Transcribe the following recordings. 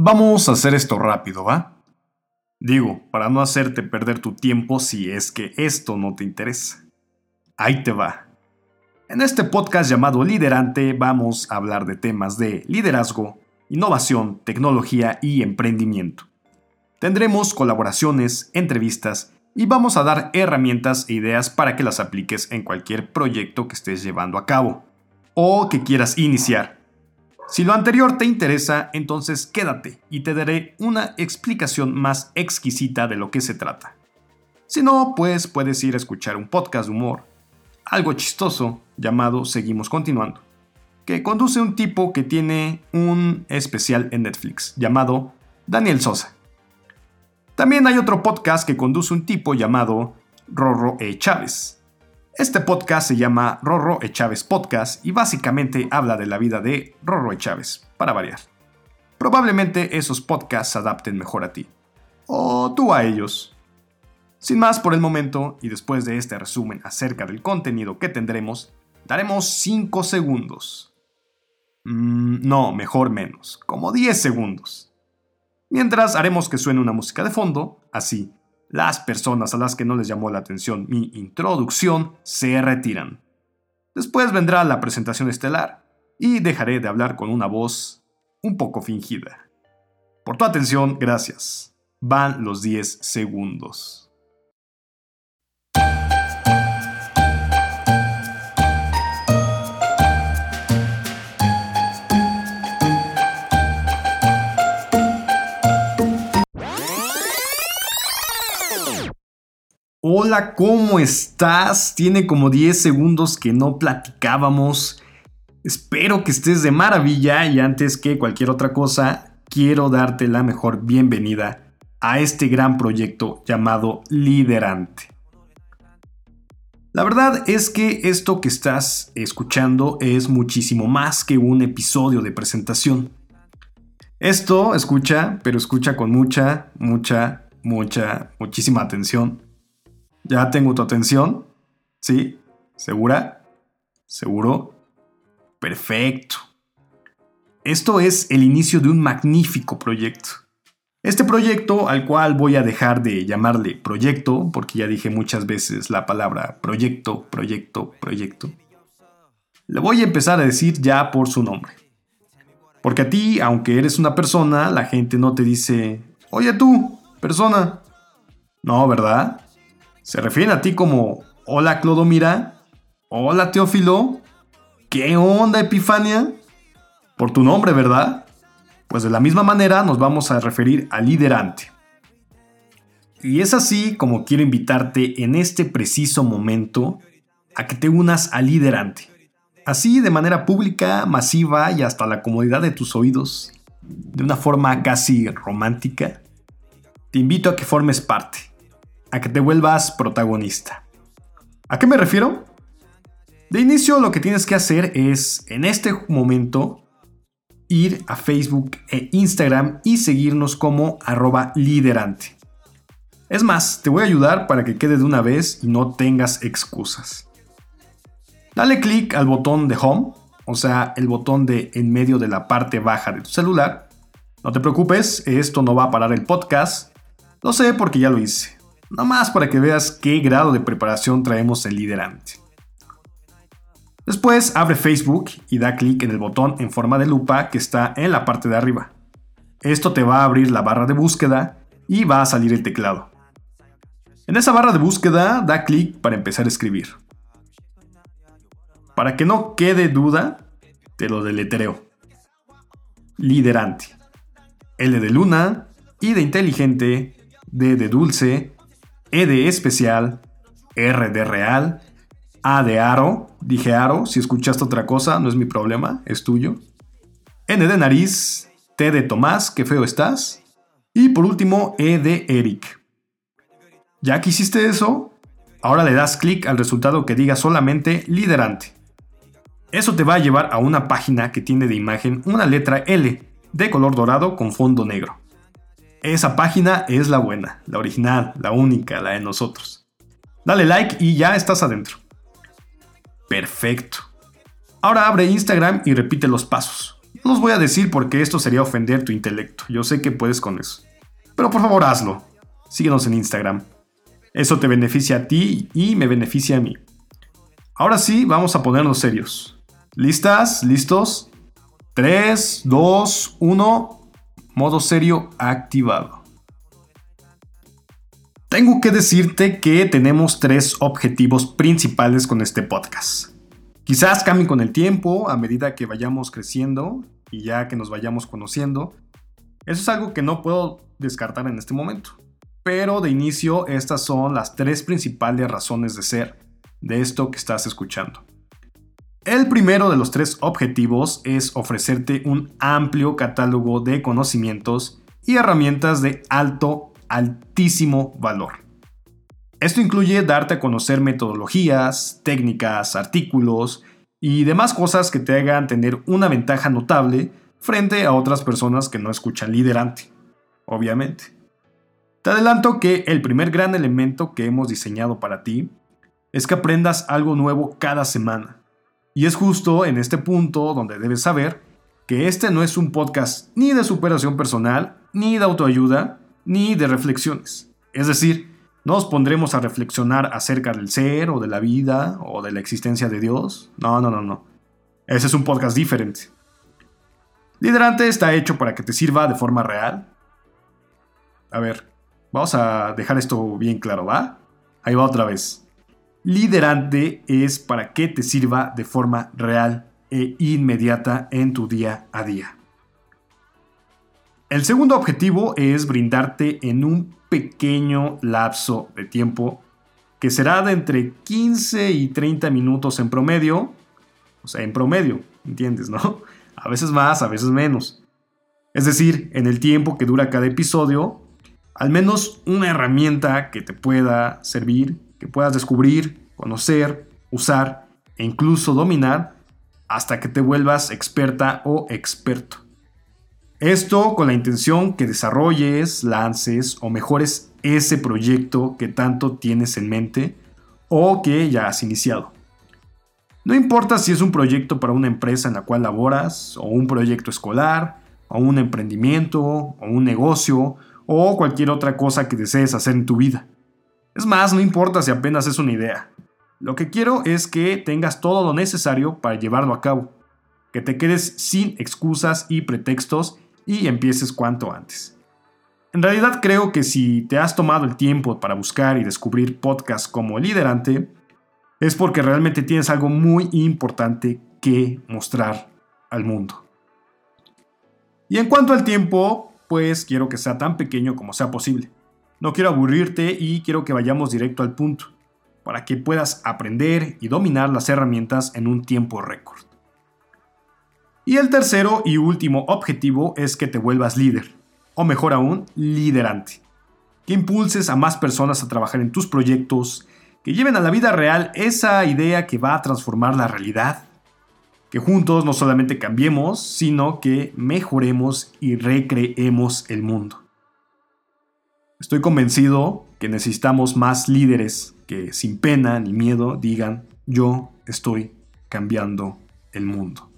Vamos a hacer esto rápido, ¿va? Digo, para no hacerte perder tu tiempo si es que esto no te interesa. Ahí te va. En este podcast llamado Liderante vamos a hablar de temas de liderazgo, innovación, tecnología y emprendimiento. Tendremos colaboraciones, entrevistas y vamos a dar herramientas e ideas para que las apliques en cualquier proyecto que estés llevando a cabo o que quieras iniciar. Si lo anterior te interesa, entonces quédate y te daré una explicación más exquisita de lo que se trata. Si no, pues puedes ir a escuchar un podcast de humor, algo chistoso llamado Seguimos Continuando, que conduce un tipo que tiene un especial en Netflix llamado Daniel Sosa. También hay otro podcast que conduce un tipo llamado Rorro E. Chávez, este podcast se llama Rorro E. Chávez Podcast y básicamente habla de la vida de Rorro E. Chávez, para variar. Probablemente esos podcasts se adapten mejor a ti. O tú a ellos. Sin más por el momento, y después de este resumen acerca del contenido que tendremos, daremos 5 segundos. Mm, no, mejor menos, como 10 segundos. Mientras haremos que suene una música de fondo, así, las personas a las que no les llamó la atención mi introducción se retiran. Después vendrá la presentación estelar y dejaré de hablar con una voz un poco fingida. Por tu atención, gracias. Van los 10 segundos. Hola, ¿cómo estás? Tiene como 10 segundos que no platicábamos. Espero que estés de maravilla y antes que cualquier otra cosa, quiero darte la mejor bienvenida a este gran proyecto llamado Liderante. La verdad es que esto que estás escuchando es muchísimo más que un episodio de presentación. Esto escucha, pero escucha con mucha, mucha, mucha, muchísima atención ¿Ya tengo tu atención? ¿Sí? ¿Segura? ¿Seguro? Perfecto. Esto es el inicio de un magnífico proyecto. Este proyecto, al cual voy a dejar de llamarle proyecto, porque ya dije muchas veces la palabra proyecto, proyecto, proyecto, le voy a empezar a decir ya por su nombre. Porque a ti, aunque eres una persona, la gente no te dice, oye tú, persona. No, ¿verdad? Se refieren a ti como, hola Clodomira, hola Teófilo, ¿qué onda Epifania? Por tu nombre, ¿verdad? Pues de la misma manera nos vamos a referir al liderante. Y es así como quiero invitarte en este preciso momento a que te unas al liderante. Así de manera pública, masiva y hasta la comodidad de tus oídos, de una forma casi romántica, te invito a que formes parte a que te vuelvas protagonista. ¿A qué me refiero? De inicio lo que tienes que hacer es, en este momento, ir a Facebook e Instagram y seguirnos como arroba liderante. Es más, te voy a ayudar para que quede de una vez y no tengas excusas. Dale clic al botón de Home, o sea, el botón de en medio de la parte baja de tu celular. No te preocupes, esto no va a parar el podcast. Lo sé porque ya lo hice. No más para que veas qué grado de preparación traemos el liderante. Después abre Facebook y da clic en el botón en forma de lupa que está en la parte de arriba. Esto te va a abrir la barra de búsqueda y va a salir el teclado. En esa barra de búsqueda da clic para empezar a escribir. Para que no quede duda, te lo deletreo. Liderante. L de luna, I de inteligente, D de dulce, e de especial, R de real, A de aro, dije aro, si escuchaste otra cosa no es mi problema, es tuyo. N de nariz, T de Tomás, qué feo estás. Y por último, E de Eric. Ya que hiciste eso, ahora le das clic al resultado que diga solamente liderante. Eso te va a llevar a una página que tiene de imagen una letra L de color dorado con fondo negro. Esa página es la buena, la original, la única, la de nosotros. Dale like y ya estás adentro. Perfecto. Ahora abre Instagram y repite los pasos. No los voy a decir porque esto sería ofender tu intelecto. Yo sé que puedes con eso. Pero por favor hazlo. Síguenos en Instagram. Eso te beneficia a ti y me beneficia a mí. Ahora sí, vamos a ponernos serios. ¿Listas? ¿Listos? 3, 2, 1. Modo serio activado. Tengo que decirte que tenemos tres objetivos principales con este podcast. Quizás cambien con el tiempo a medida que vayamos creciendo y ya que nos vayamos conociendo. Eso es algo que no puedo descartar en este momento. Pero de inicio estas son las tres principales razones de ser de esto que estás escuchando. El primero de los tres objetivos es ofrecerte un amplio catálogo de conocimientos y herramientas de alto altísimo valor. Esto incluye darte a conocer metodologías, técnicas, artículos y demás cosas que te hagan tener una ventaja notable frente a otras personas que no escuchan liderante, obviamente. Te adelanto que el primer gran elemento que hemos diseñado para ti es que aprendas algo nuevo cada semana. Y es justo en este punto donde debes saber que este no es un podcast ni de superación personal, ni de autoayuda, ni de reflexiones. Es decir, no nos pondremos a reflexionar acerca del ser o de la vida o de la existencia de Dios. No, no, no, no. Ese es un podcast diferente. Liderante está hecho para que te sirva de forma real. A ver, vamos a dejar esto bien claro, ¿va? Ahí va otra vez. Liderante es para que te sirva de forma real e inmediata en tu día a día. El segundo objetivo es brindarte en un pequeño lapso de tiempo que será de entre 15 y 30 minutos en promedio. O sea, en promedio, ¿entiendes, no? A veces más, a veces menos. Es decir, en el tiempo que dura cada episodio, al menos una herramienta que te pueda servir, que puedas descubrir, conocer, usar e incluso dominar hasta que te vuelvas experta o experto. Esto con la intención que desarrolles, lances o mejores ese proyecto que tanto tienes en mente o que ya has iniciado. No importa si es un proyecto para una empresa en la cual laboras, o un proyecto escolar, o un emprendimiento, o un negocio, o cualquier otra cosa que desees hacer en tu vida. Es más, no importa si apenas es una idea. Lo que quiero es que tengas todo lo necesario para llevarlo a cabo, que te quedes sin excusas y pretextos y empieces cuanto antes. En realidad creo que si te has tomado el tiempo para buscar y descubrir podcasts como Liderante, es porque realmente tienes algo muy importante que mostrar al mundo. Y en cuanto al tiempo, pues quiero que sea tan pequeño como sea posible. No quiero aburrirte y quiero que vayamos directo al punto, para que puedas aprender y dominar las herramientas en un tiempo récord. Y el tercero y último objetivo es que te vuelvas líder, o mejor aún, liderante. Que impulses a más personas a trabajar en tus proyectos, que lleven a la vida real esa idea que va a transformar la realidad. Que juntos no solamente cambiemos, sino que mejoremos y recreemos el mundo. Estoy convencido que necesitamos más líderes que sin pena ni miedo digan yo estoy cambiando el mundo.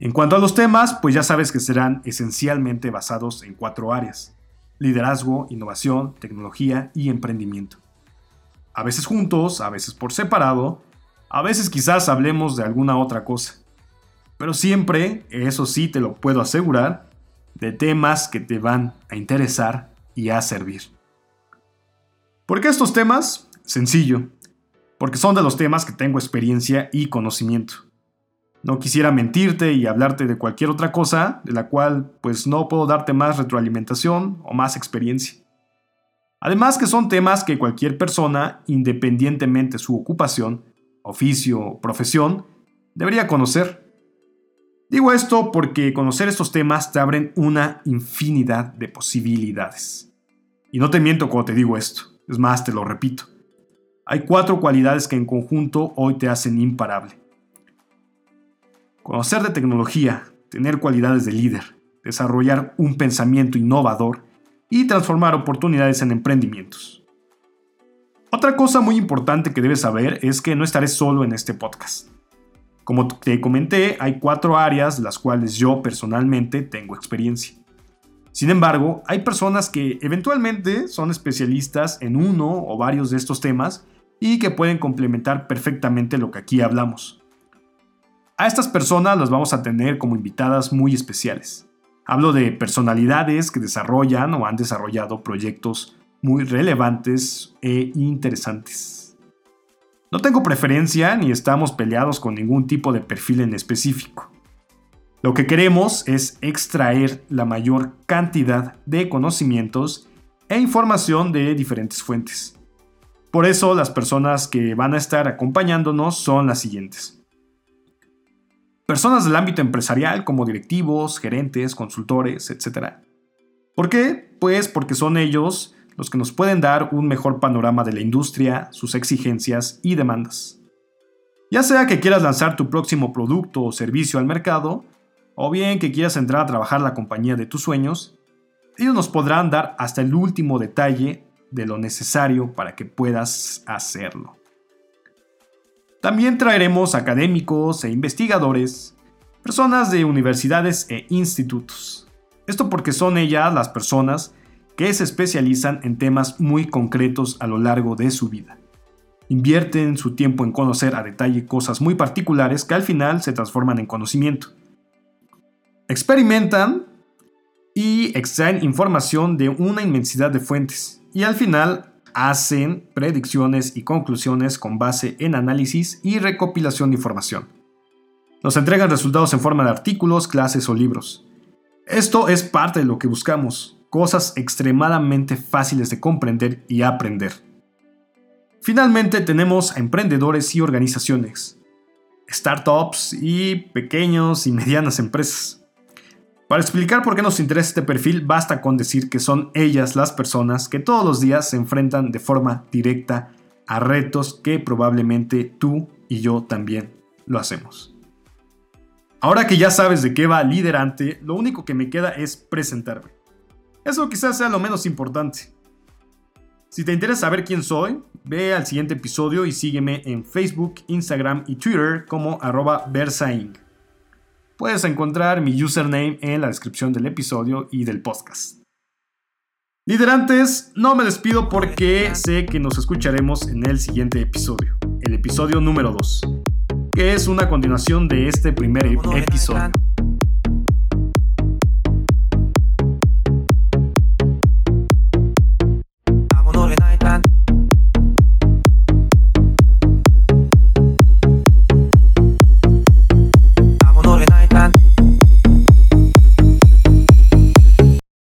En cuanto a los temas, pues ya sabes que serán esencialmente basados en cuatro áreas. Liderazgo, innovación, tecnología y emprendimiento. A veces juntos, a veces por separado, a veces quizás hablemos de alguna otra cosa. Pero siempre, eso sí te lo puedo asegurar, de temas que te van a interesar y a servir. ¿Por qué estos temas? Sencillo, porque son de los temas que tengo experiencia y conocimiento. No quisiera mentirte y hablarte de cualquier otra cosa de la cual pues no puedo darte más retroalimentación o más experiencia. Además que son temas que cualquier persona, independientemente su ocupación, oficio o profesión, debería conocer. Digo esto porque conocer estos temas te abren una infinidad de posibilidades. Y no te miento cuando te digo esto, es más, te lo repito. Hay cuatro cualidades que en conjunto hoy te hacen imparable. Conocer de tecnología, tener cualidades de líder, desarrollar un pensamiento innovador y transformar oportunidades en emprendimientos. Otra cosa muy importante que debes saber es que no estaré solo en este podcast. Como te comenté, hay cuatro áreas de las cuales yo personalmente tengo experiencia. Sin embargo, hay personas que eventualmente son especialistas en uno o varios de estos temas y que pueden complementar perfectamente lo que aquí hablamos. A estas personas las vamos a tener como invitadas muy especiales. Hablo de personalidades que desarrollan o han desarrollado proyectos muy relevantes e interesantes. No tengo preferencia ni estamos peleados con ningún tipo de perfil en específico. Lo que queremos es extraer la mayor cantidad de conocimientos e información de diferentes fuentes. Por eso las personas que van a estar acompañándonos son las siguientes. Personas del ámbito empresarial como directivos, gerentes, consultores, etc. ¿Por qué? Pues porque son ellos los que nos pueden dar un mejor panorama de la industria, sus exigencias y demandas. Ya sea que quieras lanzar tu próximo producto o servicio al mercado, o bien que quieras entrar a trabajar la compañía de tus sueños, ellos nos podrán dar hasta el último detalle de lo necesario para que puedas hacerlo. También traeremos académicos e investigadores, personas de universidades e institutos. Esto porque son ellas las personas que se especializan en temas muy concretos a lo largo de su vida. Invierten su tiempo en conocer a detalle cosas muy particulares que al final se transforman en conocimiento. Experimentan y extraen información de una inmensidad de fuentes y al final hacen predicciones y conclusiones con base en análisis y recopilación de información. Nos entregan resultados en forma de artículos, clases o libros. Esto es parte de lo que buscamos, cosas extremadamente fáciles de comprender y aprender. Finalmente tenemos a emprendedores y organizaciones, startups y pequeños y medianas empresas. Para explicar por qué nos interesa este perfil, basta con decir que son ellas las personas que todos los días se enfrentan de forma directa a retos que probablemente tú y yo también lo hacemos. Ahora que ya sabes de qué va Liderante, lo único que me queda es presentarme. Eso quizás sea lo menos importante. Si te interesa saber quién soy, ve al siguiente episodio y sígueme en Facebook, Instagram y Twitter como arroba Versaing. Puedes encontrar mi username en la descripción del episodio y del podcast. Liderantes, no me despido porque sé que nos escucharemos en el siguiente episodio, el episodio número 2, que es una continuación de este primer episodio.